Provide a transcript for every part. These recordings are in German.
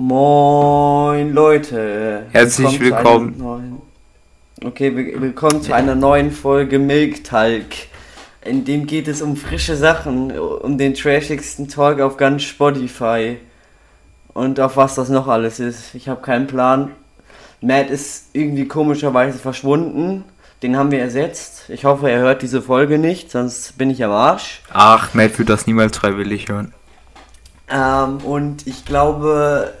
Moin Leute. Herzlich willkommen. Neuen... Okay, willkommen zu einer neuen Folge Milk Talk. In dem geht es um frische Sachen, um den trashigsten Talk auf ganz Spotify. Und auf was das noch alles ist. Ich habe keinen Plan. Matt ist irgendwie komischerweise verschwunden. Den haben wir ersetzt. Ich hoffe, er hört diese Folge nicht, sonst bin ich am Arsch. Ach, Matt wird das niemals freiwillig hören. Ähm, und ich glaube,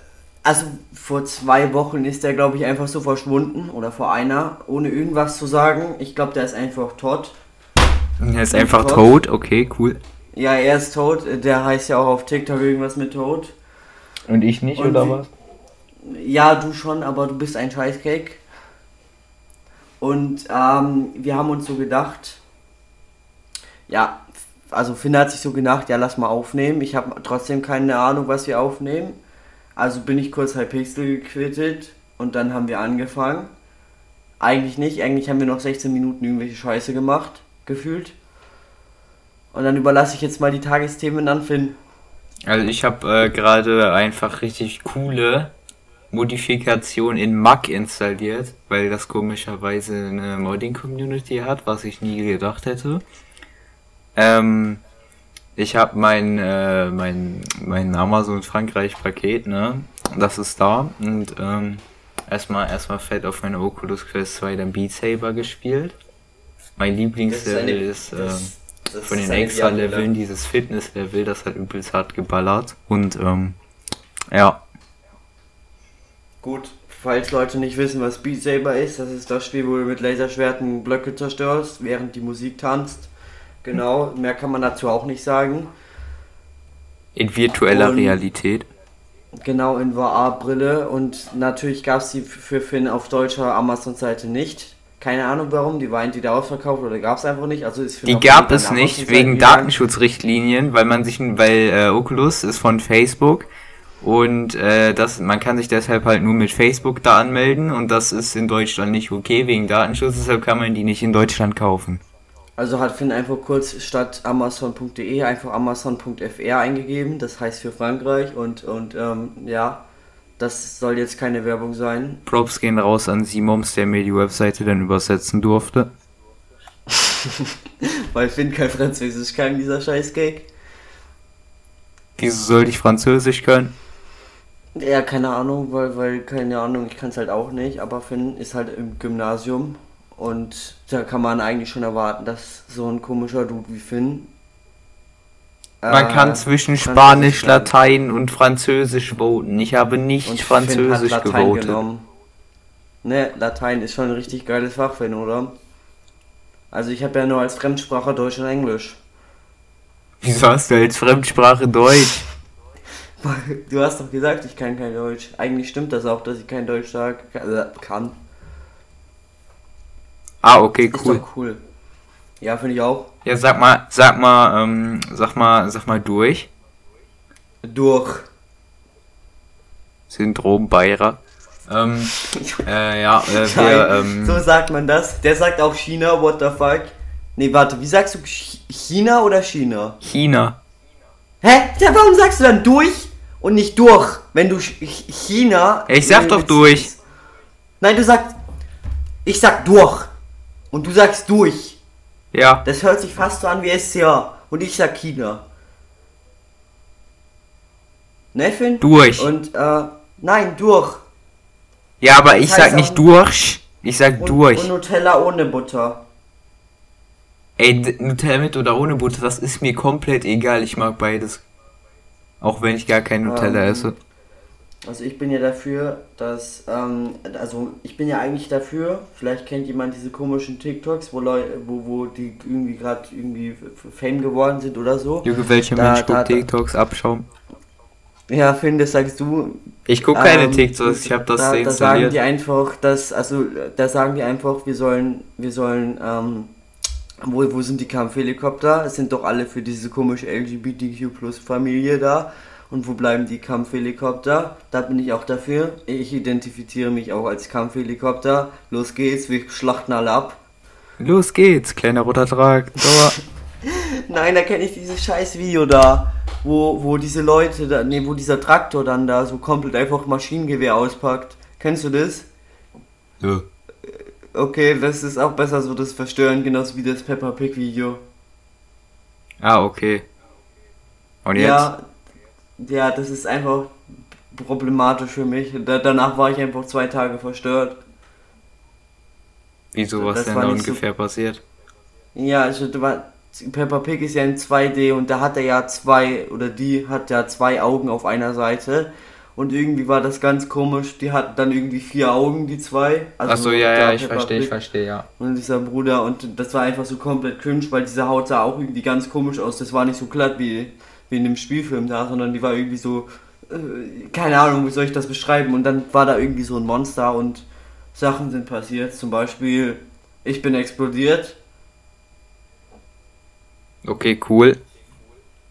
also vor zwei Wochen ist er, glaube ich, einfach so verschwunden oder vor einer, ohne irgendwas zu sagen. Ich glaube, der ist einfach tot. Er ist einfach tot. tot, okay, cool. Ja, er ist tot. Der heißt ja auch auf TikTok irgendwas mit tot. Und ich nicht, Und oder was? Ja, du schon, aber du bist ein Scheißcake. Und ähm, wir haben uns so gedacht, ja, also Finn hat sich so gedacht, ja, lass mal aufnehmen. Ich habe trotzdem keine Ahnung, was wir aufnehmen. Also bin ich kurz Hypixel gequittet und dann haben wir angefangen. Eigentlich nicht, eigentlich haben wir noch 16 Minuten irgendwelche Scheiße gemacht, gefühlt. Und dann überlasse ich jetzt mal die Tagesthemen an Finn. Also ich habe äh, gerade einfach richtig coole Modifikation in Mac installiert, weil das komischerweise eine Modding-Community hat, was ich nie gedacht hätte. Ähm, ich habe mein, äh, mein, mein Amazon Frankreich Paket, ne? Das ist da. Und ähm, erstmal erstmal fett auf meine Oculus Quest 2 dann Beat Saber gespielt. Mein Lieblingslevel ist, eine, ist äh, von den extra Leveln dieses Fitness-Level, das hat übelst hart geballert. Und ähm, ja. Gut, falls Leute nicht wissen, was Beat Saber ist, das ist das Spiel, wo du mit Laserschwerten Blöcke zerstörst, während die Musik tanzt. Genau, mehr kann man dazu auch nicht sagen. In virtueller und, Realität. Genau, in VR-Brille. Und natürlich gab es die für Finn auf deutscher Amazon-Seite nicht. Keine Ahnung warum, die war entweder ausverkauft oder gab es einfach nicht. Also ist die gab es nicht wegen Datenschutzrichtlinien, weil man sich, weil äh, Oculus ist von Facebook und äh, das, man kann sich deshalb halt nur mit Facebook da anmelden und das ist in Deutschland nicht okay wegen Datenschutz, deshalb kann man die nicht in Deutschland kaufen. Also hat Finn einfach kurz statt amazon.de einfach amazon.fr eingegeben, das heißt für Frankreich und, und ähm, ja, das soll jetzt keine Werbung sein. Props gehen raus an Simons, der mir die Webseite dann übersetzen durfte. Weil Finn kein Französisch kann, dieser Scheißcake. Wieso sollte ich Französisch können? Ja, keine Ahnung, weil, weil, keine Ahnung, ich kann es halt auch nicht, aber Finn ist halt im Gymnasium und da kann man eigentlich schon erwarten, dass so ein komischer Dude wie Finn. Man äh, kann zwischen Spanisch, Latein und Französisch voten. Ich habe nicht und Französisch hat Latein gewotet. Genommen. Ne, Latein ist schon ein richtig geiles Fach, Finn, oder? Also ich habe ja nur als Fremdsprache Deutsch und Englisch. Wieso hast du als Fremdsprache Deutsch? Du hast doch gesagt, ich kann kein Deutsch. Eigentlich stimmt das auch, dass ich kein Deutsch kann. Ah, okay, cool. Ist doch cool. Ja, finde ich auch. Ja, sag mal, sag mal, ähm, sag mal, sag mal durch. Durch. Syndrom Bayer. Ähm, äh, ja, äh, wir, ähm, So sagt man das. Der sagt auch China, what the fuck. Nee, warte, wie sagst du China oder China? China. Hä? Ja, warum sagst du dann durch und nicht durch, wenn du China. Ich sag doch durch. Nein, du sagst. Ich sag durch. Und du sagst durch. Ja. Das hört sich fast so an wie SCA. Und ich sag China. Neffin? Durch. Und, äh, nein, durch. Ja, aber das ich sag nicht durch. Ich sag und, durch. Und Nutella ohne Butter. Ey, Nutella mit oder ohne Butter, das ist mir komplett egal. Ich mag beides. Auch wenn ich gar kein Nutella ähm, esse. Also ich bin ja dafür, dass, ähm, also ich bin ja eigentlich dafür, vielleicht kennt jemand diese komischen TikToks, wo Leute, wo, wo die irgendwie gerade irgendwie Fame geworden sind oder so. Junge, welche da, Mensch guckt TikToks abschauen? Ja, Finn, das sagst du. Ich gucke keine ähm, TikToks, ich habe das da, da sagen die einfach, dass, also da sagen die einfach, wir sollen, wir sollen, ähm, wo, wo sind die Kampfhelikopter? Es sind doch alle für diese komische LGBTQ Plus Familie da. Und wo bleiben die Kampfhelikopter? Da bin ich auch dafür. Ich identifiziere mich auch als Kampfhelikopter. Los geht's, wir schlachten alle ab. Los geht's, kleiner roter Traktor. Nein, da kenne ich dieses scheiß Video da, wo, wo diese Leute, da, nee, wo dieser Traktor dann da so komplett einfach Maschinengewehr auspackt. Kennst du das? Ja. Okay, das ist auch besser so das Verstören, genauso wie das Peppa Pig Video. Ah, okay. Und jetzt? Ja, ja, das ist einfach problematisch für mich. Da, danach war ich einfach zwei Tage verstört. Wieso, was das denn war da nicht so- ungefähr passiert? Ja, also war, Peppa Pig ist ja in 2D und da hat er ja zwei, oder die hat ja zwei Augen auf einer Seite. Und irgendwie war das ganz komisch. Die hatten dann irgendwie vier Augen, die zwei. Also Achso, ja, ja, ich verstehe, ich verstehe, ja. Und dieser Bruder. Und das war einfach so komplett cringe, weil diese Haut sah auch irgendwie ganz komisch aus. Das war nicht so glatt wie, wie in dem Spielfilm da, sondern die war irgendwie so. Äh, keine Ahnung, wie soll ich das beschreiben? Und dann war da irgendwie so ein Monster und Sachen sind passiert. Zum Beispiel, ich bin explodiert. Okay, cool.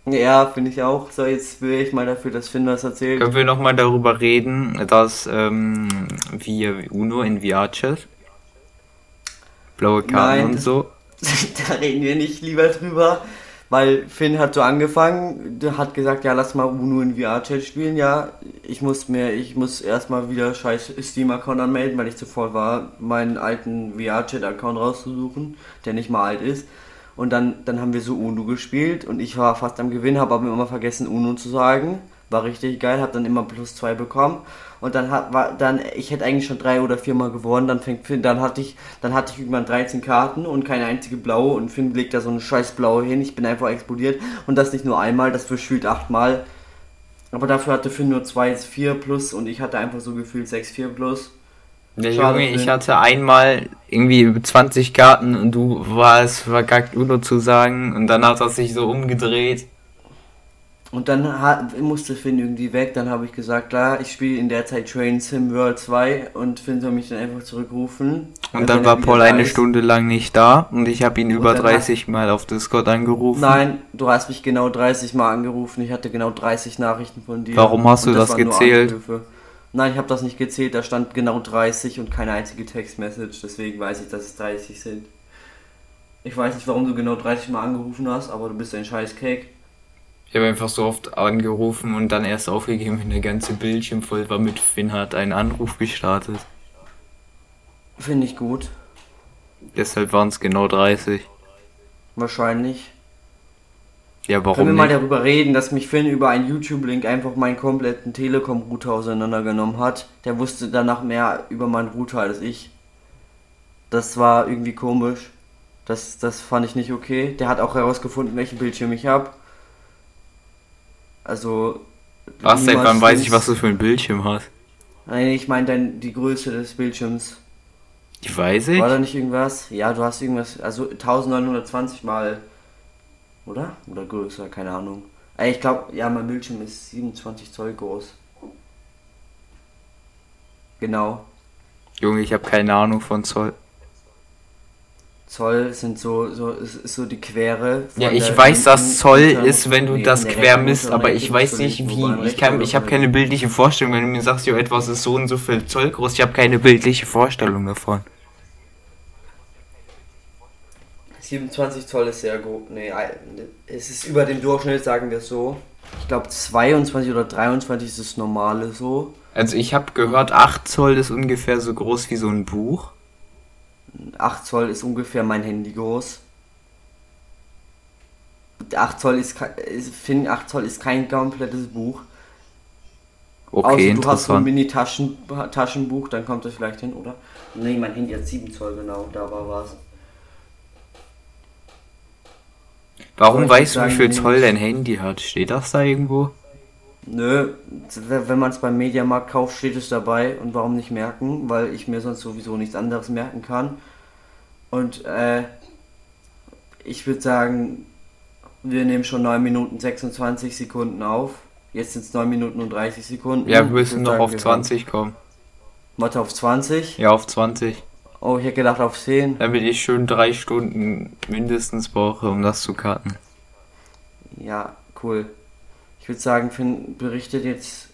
Ja, finde ich auch. So, jetzt will ich mal dafür, dass Finn das erzählt. Können wir nochmal darüber reden, dass ähm, wir Uno in VR-Chat, blaue Karten Nein, und so. da reden wir nicht lieber drüber, weil Finn hat so angefangen, hat gesagt, ja, lass mal Uno in VR-Chat spielen. Ja, ich muss mir, ich muss erstmal wieder scheiß Steam-Account anmelden, weil ich zuvor war, meinen alten VR-Chat-Account rauszusuchen, der nicht mal alt ist. Und dann, dann haben wir so Uno gespielt und ich war fast am Gewinn, habe aber immer vergessen Uno zu sagen. War richtig geil, habe dann immer plus zwei bekommen. Und dann hat, war dann, ich hätte eigentlich schon drei oder viermal gewonnen, dann fängt Finn, dann hatte ich, dann hatte ich irgendwann 13 Karten und keine einzige blaue und Finn legt da so eine scheiß blaue hin, ich bin einfach explodiert. Und das nicht nur einmal, das gefühlt achtmal. Aber dafür hatte Finn nur 2, 4 plus und ich hatte einfach so gefühlt 6, 4 plus. Ja, Schade, Junge, ich hatte einmal irgendwie 20 Karten und du warst vergackt, Uno zu sagen und dann hat er sich so umgedreht. Und dann hat, musste Finn irgendwie weg, dann habe ich gesagt, klar, ich spiele in der Zeit Train Sim World 2 und Finn soll mich dann einfach zurückrufen. Und dann war Paul eine ist. Stunde lang nicht da und ich habe ihn über dann hat- 30 Mal auf Discord angerufen. Nein, du hast mich genau 30 Mal angerufen. Ich hatte genau 30 Nachrichten von dir. Warum hast du das nur gezählt? Nein, ich habe das nicht gezählt. Da stand genau 30 und keine einzige Textmessage. Deswegen weiß ich, dass es 30 sind. Ich weiß nicht, warum du genau 30 Mal angerufen hast, aber du bist ein scheiß Cake. Ich habe einfach so oft angerufen und dann erst aufgegeben, wenn der ganze Bildschirm voll war mit Finn hat einen Anruf gestartet. Finde ich gut. Deshalb waren es genau 30. Wahrscheinlich. Ja, Können wir warum mal nicht? darüber reden, dass mich Finn über einen YouTube-Link einfach meinen kompletten Telekom-Router auseinandergenommen hat. Der wusste danach mehr über meinen Router als ich. Das war irgendwie komisch. Das, das fand ich nicht okay. Der hat auch herausgefunden, welchen Bildschirm ich habe. Also. Was, niemals wann weiß ich, was du für ein Bildschirm hast? Nein, ich meine dann die Größe des Bildschirms. Die weiß ich. War da nicht irgendwas? Ja, du hast irgendwas. Also 1920 mal. Oder? Oder größer, keine Ahnung. Ey, Ich glaube, ja, mein Bildschirm ist 27 Zoll groß. Genau. Junge, ich habe keine Ahnung von Zoll. Zoll sind so, so ist, so die Quere. Ja, ich weiß, dass Zoll ist, wenn du das quer misst, aber ich weiß nicht wie. Ich kann, ich habe keine bildliche Vorstellung, wenn du mir sagst, jo, etwas ist so und so viel Zoll groß. Ich habe keine bildliche Vorstellung davon. 27 Zoll ist sehr gut. Nee, es ist über dem Durchschnitt, sagen wir es so. Ich glaube 22 oder 23 ist das normale so. Also ich habe gehört, 8 Zoll ist ungefähr so groß wie so ein Buch. 8 Zoll ist ungefähr mein Handy groß. 8 Zoll ist, ist Finn, 8 Zoll ist kein komplettes Buch. Okay, Außer du hast so ein. Mini-Taschenbuch, dann kommt das vielleicht hin, oder? Nee, mein Handy hat 7 Zoll, genau, da war was. Warum ich weißt du, wie viel Zoll dein Handy hat? Steht das da irgendwo? Nö, wenn man es beim Mediamarkt kauft, steht es dabei. Und warum nicht merken? Weil ich mir sonst sowieso nichts anderes merken kann. Und äh, ich würde sagen, wir nehmen schon 9 Minuten 26 Sekunden auf. Jetzt sind es 9 Minuten und 30 Sekunden. Ja, wir müssen noch sagen, auf wir 20 kommen. Warte, auf 20? Ja, auf 20. Oh, ich hätte gedacht auf 10. Damit ich schön drei Stunden mindestens brauche, um das zu cutten. Ja, cool. Ich würde sagen, Finn berichtet jetzt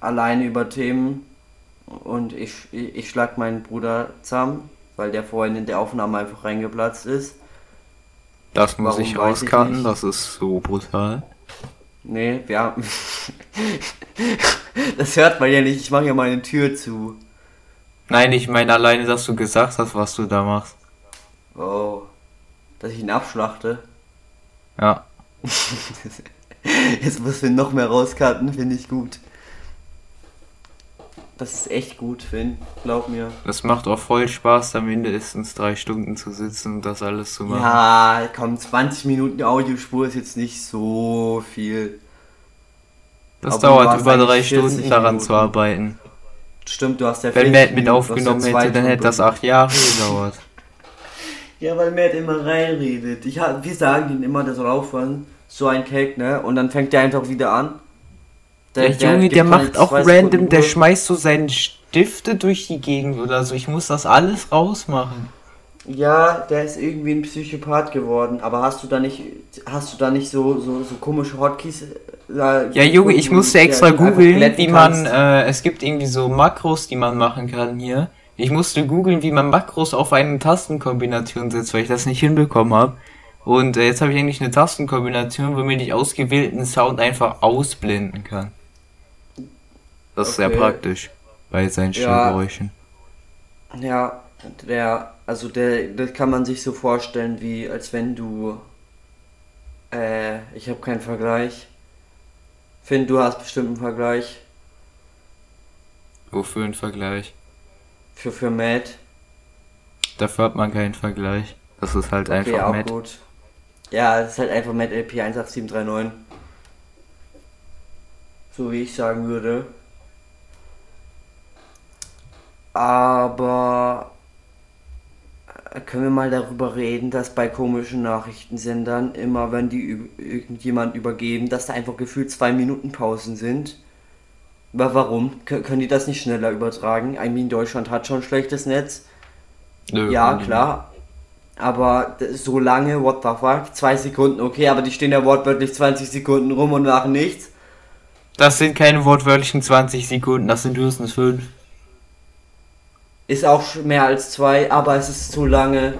alleine über Themen und ich, ich, ich schlag meinen Bruder zusammen, weil der vorhin in der Aufnahme einfach reingeplatzt ist. Das muss Warum, ich weiß ich rauskarten, das ist so brutal. Nee, wir haben. das hört man ja nicht, ich mache ja meine Tür zu. Nein, ich meine alleine, dass du gesagt hast, was du da machst. Oh. Dass ich ihn abschlachte. Ja. Jetzt müssen wir noch mehr rauskarten, finde ich gut. Das ist echt gut, Finn. Glaub mir. Das macht auch voll Spaß, da mindestens drei Stunden zu sitzen und das alles zu machen. Ja, komm, 20 Minuten Audiospur ist jetzt nicht so viel. das aber dauert über drei eigentlich 40 Stunden daran Minuten. zu arbeiten. Stimmt, du hast ja Wenn 40 Matt mit aufgenommen hätte, dann hätte das acht Jahre gedauert. Ja, weil Matt immer reinredet. Ich, wir sagen ihm immer, der soll aufhören. So ein Cake, ne? Und dann fängt der einfach wieder an. Der, Junge, gibt der macht auch zwei random, der schmeißt so seine Stifte durch die Gegend oder so. Ich muss das alles rausmachen. Ja, der ist irgendwie ein Psychopath geworden. Aber hast du da nicht, hast du da nicht so, so, so komische Hotkeys? äh, Ja, Junge, ich musste der extra googeln, wie man, äh, es gibt irgendwie so Makros, die man machen kann hier. Ich musste googeln, wie man Makros auf eine Tastenkombination setzt, weil ich das nicht hinbekommen habe. Und äh, jetzt habe ich eigentlich eine Tastenkombination, womit ich ausgewählten Sound einfach ausblenden kann. Das ist sehr Okay. praktisch bei seinen Ja. Störgeräuschen. Ja, der, also der, das kann man sich so vorstellen, wie als wenn du, äh, ich habe keinen Vergleich. Finn, du hast bestimmt einen Vergleich Wofür ein Vergleich? für, für Matt. Dafür hat man keinen Vergleich. Das ist halt Okay, einfach auch Matt. gut. Ja, das ist halt einfach Matt LP 18739. So wie ich sagen würde. Aber äh, können wir mal darüber reden, dass bei komischen Nachrichtensendern immer, wenn die irgendjemand übergeben, dass da einfach gefühlt zwei Minuten Pausen sind? Aber warum? Kö- können die das nicht schneller übertragen? I mean, Deutschland hat schon schlechtes Netz. Nö, Ja, klar. Aber so lange, what the fuck? Zwei Sekunden, okay, aber die stehen ja wortwörtlich 20 Sekunden rum und machen nichts. nicht. Das sind keine wortwörtlichen 20 Sekunden, das sind höchstens 5. Ist auch mehr als zwei, aber es ist zu lange.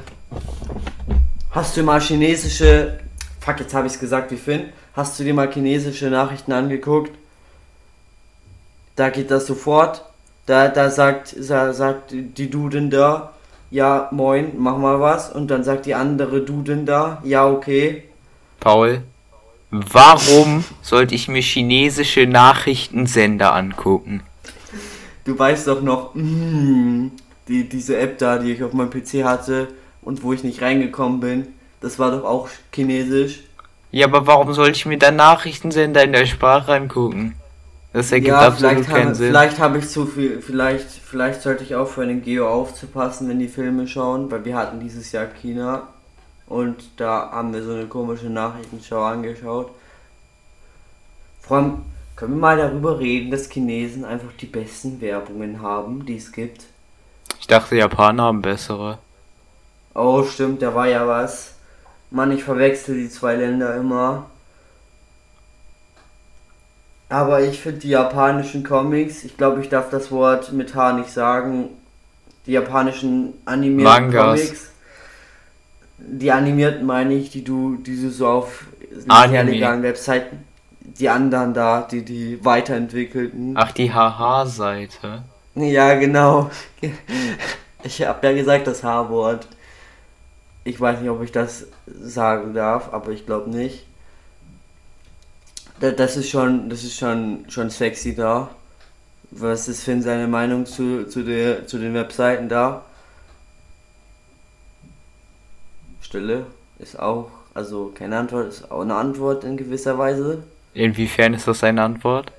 Hast du mal chinesische. Fuck, jetzt habe ich es gesagt, wie Finn. Hast du dir mal chinesische Nachrichten angeguckt? Da geht das sofort. Da, da sagt, sa, sagt die Duden da, ja, moin, mach mal was. Und dann sagt die andere Duden da, ja, okay. Paul, warum sollte ich mir chinesische Nachrichtensender angucken? Du weißt doch noch, mm, die, diese App da, die ich auf meinem PC hatte und wo ich nicht reingekommen bin, das war doch auch chinesisch. Ja, aber warum sollte ich mir dann Nachrichtensender in der Sprache angucken? Das ergibt absolut vielleicht keinen habe, Sinn. vielleicht habe ich zu viel, vielleicht, vielleicht sollte ich aufhören, in Geo aufzupassen, wenn die Filme schauen, weil wir hatten dieses Jahr China und da haben wir so eine komische Nachrichtenschau angeschaut. Vor allem, können wir mal darüber reden, dass Chinesen einfach die besten Werbungen haben, die es gibt. Ich dachte, Japaner haben bessere. Oh, stimmt, da war ja was. Mann, ich verwechsel die zwei Länder immer. Aber ich finde die japanischen Comics, ich glaube, ich darf das Wort mit H nicht sagen. Die japanischen animierten Mangas. Comics. Die animierten meine ich, die du, die du so auf Anime. sehr legalen Webseiten. Die anderen da, die die weiterentwickelten. Ach, die Haha-Seite. Ja, genau. Ich habe ja gesagt das H-Wort. Ich weiß nicht, ob ich das sagen darf, aber ich glaube nicht. Da- Das ist schon, das ist schon, schon sexy da. Was ist Finn seine Meinung zu, zu, der, zu den Webseiten da? Stille ist auch, also keine Antwort, ist auch eine Antwort in gewisser Weise. Inwiefern ist das eine Antwort?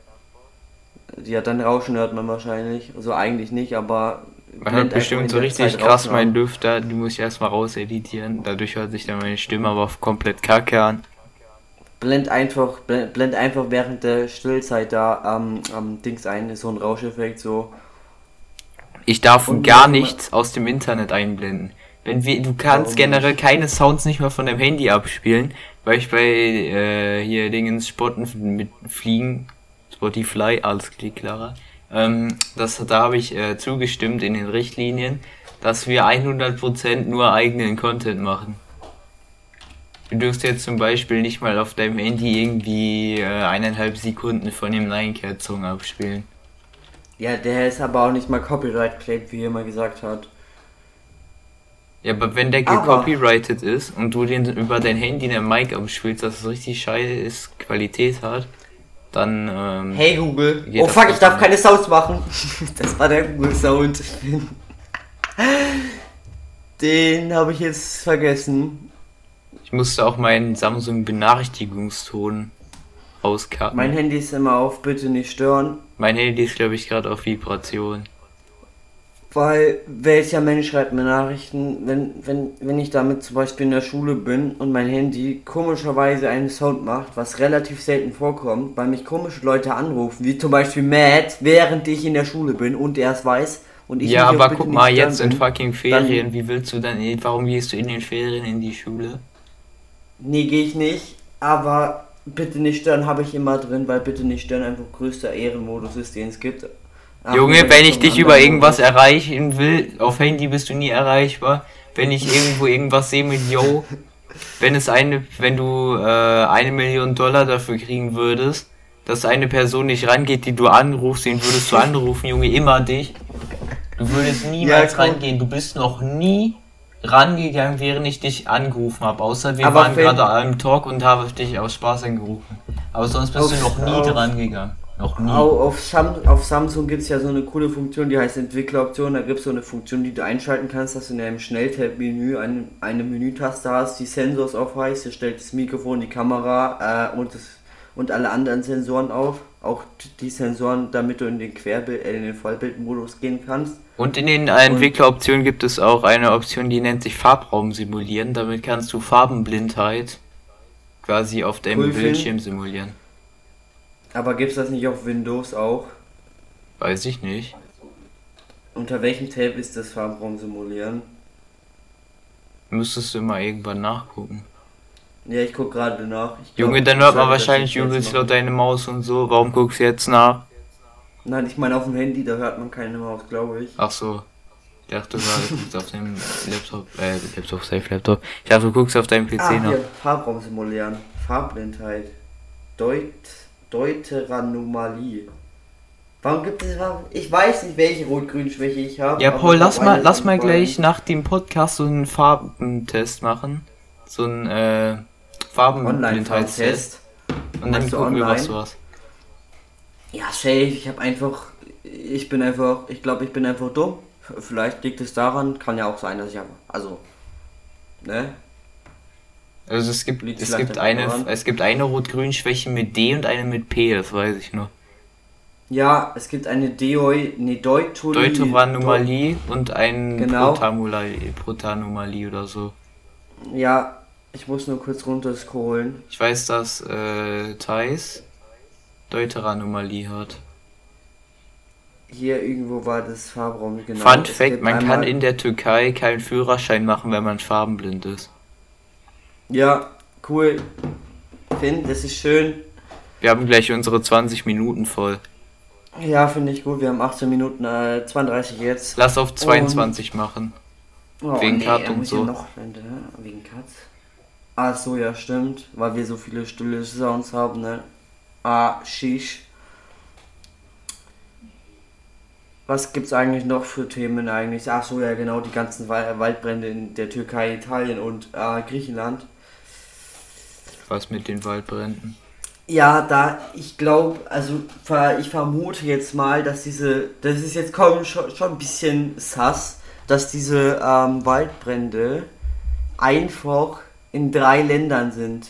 Hat dann Rauschen hört man wahrscheinlich. Also eigentlich nicht, aber. Man hört bestimmt so richtig Zeit krass meinen. Lüfter, die muss ich erstmal rauseditieren. Dadurch hört sich dann meine Stimme aber komplett kacke an. Blend einfach, blend, blend einfach während der Stillzeit da am, am Dings ein, ist so ein Rauscheffekt, so. Ich darf Und gar nichts aus dem Internet einblenden. Wenn wir, du kannst Warum generell nicht? keine Sounds nicht mehr von deinem Handy abspielen, weil ich bei äh, hier Dingens Spotten mit Fliegen, Spotify, alles klingt klarer. Ähm, das, da habe ich äh, zugestimmt in den Richtlinien, dass wir 100% nur eigenen Content machen. Du dürfst jetzt zum Beispiel nicht mal auf deinem Handy irgendwie äh, eineinhalb Sekunden von dem Nine Cat Song abspielen. Ja, der ist aber auch nicht mal Copyright claimed, wie er immer gesagt hat. Ja, aber wenn der gecopyrighted ist und du den über dein Handy in der Mic abspielst, dass es richtig scheiß Qualität hat, dann ähm, Hey Google. Oh fuck, ich darf keine Sounds machen. Das war der Google Sound. Den habe ich jetzt vergessen. ich musste auch meinen Samsung Benachrichtigungston auskarten. Mein Handy ist immer auf, bitte nicht stören. mein Handy ist glaube ich gerade auf Vibration. Weil welcher Mensch schreibt mir Nachrichten, wenn, wenn, wenn ich damit zum Beispiel in der Schule bin und mein Handy komischerweise einen Sound macht, was relativ selten vorkommt, weil mich komische Leute anrufen, wie zum Beispiel Matt, während ich in der Schule bin und er es weiß und ich ja, aber guck mal, jetzt in fucking Ferien, wie willst du dann, warum gehst du in den Ferien in die Schule? Nee, gehe ich nicht, aber bitte nicht stören habe ich immer drin, weil bitte nicht stören einfach größter Ehrenmodus ist, den es gibt. Ach, Junge, wenn ich dich über irgendwas erreichen will, auf Handy bist du nie erreichbar. Wenn ich irgendwo irgendwas sehe mit Yo, wenn es eine, wenn du äh, eine Million Dollar dafür kriegen würdest, dass eine Person nicht rangeht, die du anrufst, den würdest du anrufen, Junge, immer dich. Du würdest niemals Ja, rangehen. Du bist noch nie rangegangen, während ich dich angerufen habe. Außer wir Aber waren gerade am Talk und habe dich aus Spaß angerufen. Aber sonst bist Auf- du noch nie auf- dran gegangen. Noch nie. Au- Auf, Sam auf Samsung gibt es ja so eine coole Funktion, die heißt Entwickleroption. Da gibt es so eine Funktion, die du einschalten kannst, dass du in einem Schnelltab-Menü eine, eine Menütaste hast, die Sensors auf heißt. Der stellt das Mikrofon, die Kamera äh, und, das, und alle anderen Sensoren auf. Auch die Sensoren, damit du in den Querbild, äh, in den Vollbildmodus gehen kannst. Und in den äh, Entwickleroptionen gibt es auch eine Option, die nennt sich Farbraum simulieren. Damit kannst du Farbenblindheit quasi auf deinem Cool, Bildschirm simulieren. Aber gibt es das nicht auf Windows auch? Weiß ich nicht. Unter welchem Tab ist das Farbraum simulieren? Müsstest du mal irgendwann nachgucken. Ja, ich guck gerade nach. Glaub, Junge, dann hört man wahrscheinlich übelst laut deine Maus und so. Warum guckst du jetzt nach? Nein, ich meine auf dem Handy, da hört man keine Maus, glaube ich. Ach so. Ich dachte gerade, du guckst auf dem Laptop, äh, Laptop, Safe Laptop. Ich dachte, du guckst auf deinem PC Ah, nach. hier, Farbraum simulieren. Farbblindheit. Deut Deuteranomalie. Warum gibt es. Ich weiß nicht, welche Rot-Grün-Schwäche ich habe. Ja, Paul, lass mal, lass mal gleich nach dem Podcast so einen Farbentest machen. So einen, äh, Farbenblindheitstest. Und dann gucken wir, was online? du hast. Ja, safe. Ich habe einfach. Ich bin einfach. Ich glaube, ich bin einfach dumm. Vielleicht liegt es daran. Kann ja auch sein, dass ich einfach. Also. Ne? Also es gibt, es gibt eine, es gibt eine Rot-Grün-Schwäche mit D und eine mit P, das weiß ich noch. Ja, es gibt eine Deoi. Ne, Deutolie. Deuteranomalie und ein Genau. Protanomalie oder so. Ja, ich muss nur kurz runter scrollen. Ich weiß, dass äh, Thais Deuteranomalie hat. Hier irgendwo war das Farbraum, genau. Fun Es Fact, man kann in der Türkei keinen Führerschein machen, wenn man farbenblind ist. Ja, cool. Finn, das ist schön. Wir haben gleich unsere 20 Minuten voll. Ja, finde ich gut. Wir haben 18 Minuten, äh, 32 jetzt. Lass auf 22 machen. Oh, wegen Cut da und so. Noch, ne? Wegen Cut. Ach so, ja, stimmt. Weil wir so viele stille Sounds haben, ne? Ah, shish. Was gibt's eigentlich noch für Themen eigentlich? Ach so, ja, genau, die ganzen Wal- Waldbrände in der Türkei, Italien und äh, Griechenland. Was mit den Waldbränden? Ja, da, ich glaube, also ver- ich vermute jetzt mal, dass diese, das ist jetzt kaum schon, schon ein bisschen sass, dass diese ähm, Waldbrände einfach in drei Ländern sind.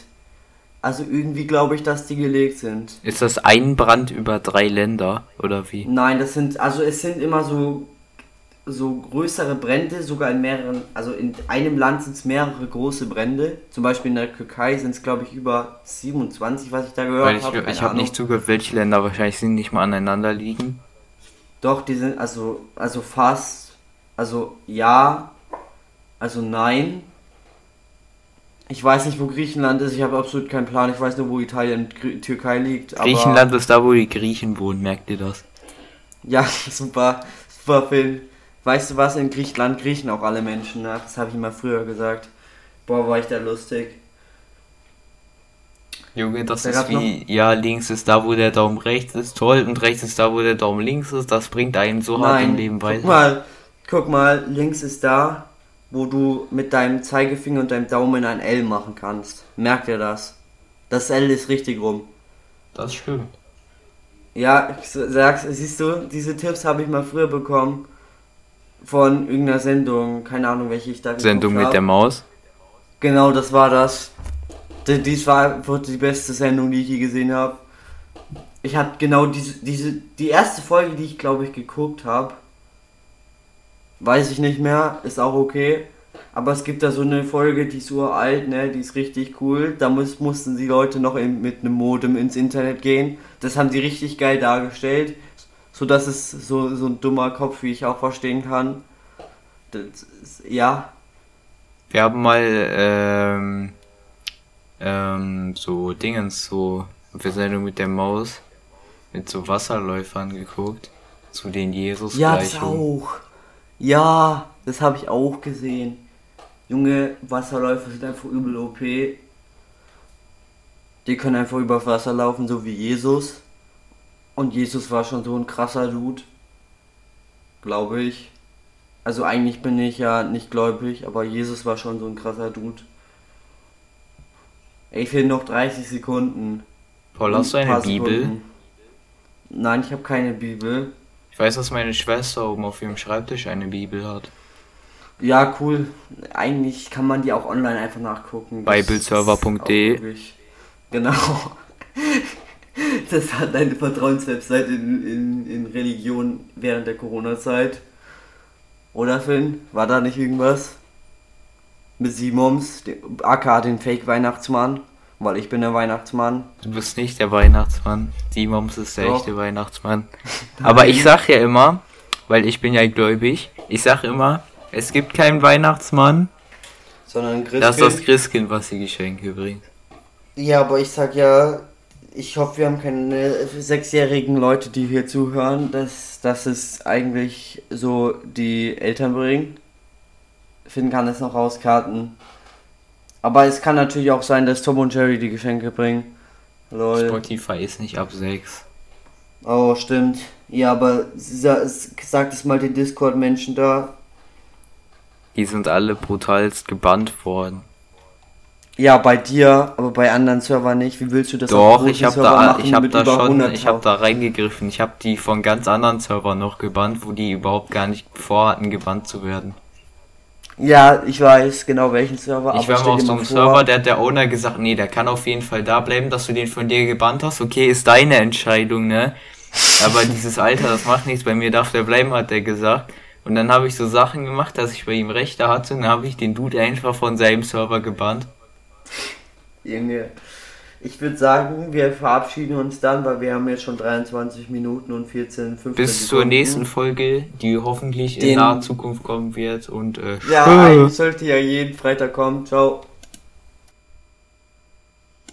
Also irgendwie glaube ich, dass die gelegt sind. Ist das ein Brand über drei Länder oder wie? Nein, das sind, also es sind immer so, so größere Brände, sogar in mehreren, also in einem Land sind es mehrere große Brände. Zum Beispiel in der Türkei sind es glaube ich über 27, was ich da gehört ich, habe. ich habe nicht zugehört, welche Länder wahrscheinlich sind nicht mal aneinander liegen. Doch, die sind also, also fast, also ja, also nein. Ich weiß nicht, wo Griechenland ist, ich habe absolut keinen Plan. Ich weiß nur, wo Italien und Türkei liegt. Aber, Griechenland ist da, wo die Griechen wohnen, merkt ihr das? Ja, super, super Film. Weißt du was, in Griechenland griechen auch alle Menschen nach. Das habe ich immer früher gesagt. Boah, war ich da lustig. Junge, das Da ist wie, ja, links ist da, wo der Daumen rechts ist, toll, und rechts ist da, wo der Daumen links ist, das bringt einen so hart im Nein, Leben guck weiter. mal, guck mal, links ist da, wo du mit deinem Zeigefinger und deinem Daumen ein L machen kannst. Merkt ihr das? Das L ist richtig rum. Das stimmt. Ja, ich sag's, siehst du, diese Tipps habe ich mal früher bekommen von irgendeiner Sendung, keine Ahnung, welche ich da Sendung mit hab. der Maus. Genau, das war das. Dies war einfach die beste Sendung, die ich je gesehen habe. Ich habe genau diese, diese, die erste Folge, die ich glaube ich geguckt habe, weiß ich nicht mehr, ist auch okay. Aber es gibt da so eine Folge, die ist uralt, ne, die ist richtig cool. Da muss, mussten die Leute noch in, mit einem Modem ins Internet gehen. Das haben sie richtig geil dargestellt. So dass es so, so ein dummer Kopf, wie ich auch verstehen kann. Das ist, ja, Wir haben mal, ähm, ähm, so Dingens, so, für Sendung mit der Maus, mit so Wasserläufern geguckt, zu den jesus Ja, das auch. Ja, das habe ich auch gesehen. Junge, Wasserläufer sind einfach übel OP. Die können einfach über Wasser laufen, so wie Jesus. Und Jesus war schon so ein krasser Dude. Glaube ich. Also eigentlich bin ich ja nicht gläubig, aber Jesus war schon so ein krasser Dude. Ey, Ich fehlen noch 30 Sekunden. Paul, hast du Ein eine Bibel? Sekunden. Nein, ich habe keine Bibel. Ich weiß, dass meine Schwester oben auf ihrem Schreibtisch eine Bibel hat. Ja, cool. Eigentlich kann man die auch online einfach nachgucken. Bibleserver.de. Genau. Das hat deine Vertrauenswebseite in, in, in Religion während der Corona-Zeit. Oder Finn? War da nicht irgendwas? Mit Simons, aka den Fake-Weihnachtsmann? Weil ich bin der Weihnachtsmann. Du bist nicht der Weihnachtsmann. Die Moms ist der Doch. echte Weihnachtsmann. Aber ich sag ja immer, weil ich bin ja gläubig, ich sag immer, es gibt keinen Weihnachtsmann, Sondern Christkind. das ist das Christkind, was die Geschenke bringt. Ja, aber ich sag ja, ich hoffe, wir haben keine sechsjährigen Leute, die hier zuhören, dass, dass es eigentlich so die Eltern bringen. Finn kann es noch rauskarten. Aber es kann natürlich auch sein, dass Tom und Jerry die Geschenke bringen. Lol. Spotify ist nicht ab 6. Oh, stimmt. Ja, aber sa- sagt es mal den Discord-Menschen da. Die sind alle brutalst gebannt worden. Ja, bei dir, aber bei anderen Servern nicht. Wie willst du das Doch, ich habe da, machen ich habe mit da schon, 100.000? ich habe da reingegriffen. Ich habe die von ganz anderen Servern noch gebannt, wo die überhaupt gar nicht vorhatten, gebannt zu werden. Ja, ich weiß genau welchen Server. Ich war mal auf so einem Server, der hat der Owner gesagt, nee, der kann auf jeden Fall da bleiben, dass du den von dir gebannt hast. Okay, ist deine Entscheidung, ne? Aber dieses Alter, das macht nichts. Bei mir darf der bleiben, hat der gesagt. Und dann habe ich so Sachen gemacht, dass ich bei ihm Rechte hatte. Und dann habe ich den Dude einfach von seinem Server gebannt. Junge. Ich würde sagen, wir verabschieden uns dann, weil wir haben jetzt schon 23 Minuten und 14, 15 Bis zur Sekunden. nächsten Folge, die hoffentlich in Den- naher Zukunft kommen wird. Und äh, Ja, sollte ja jeden Freitag kommen. Ciao.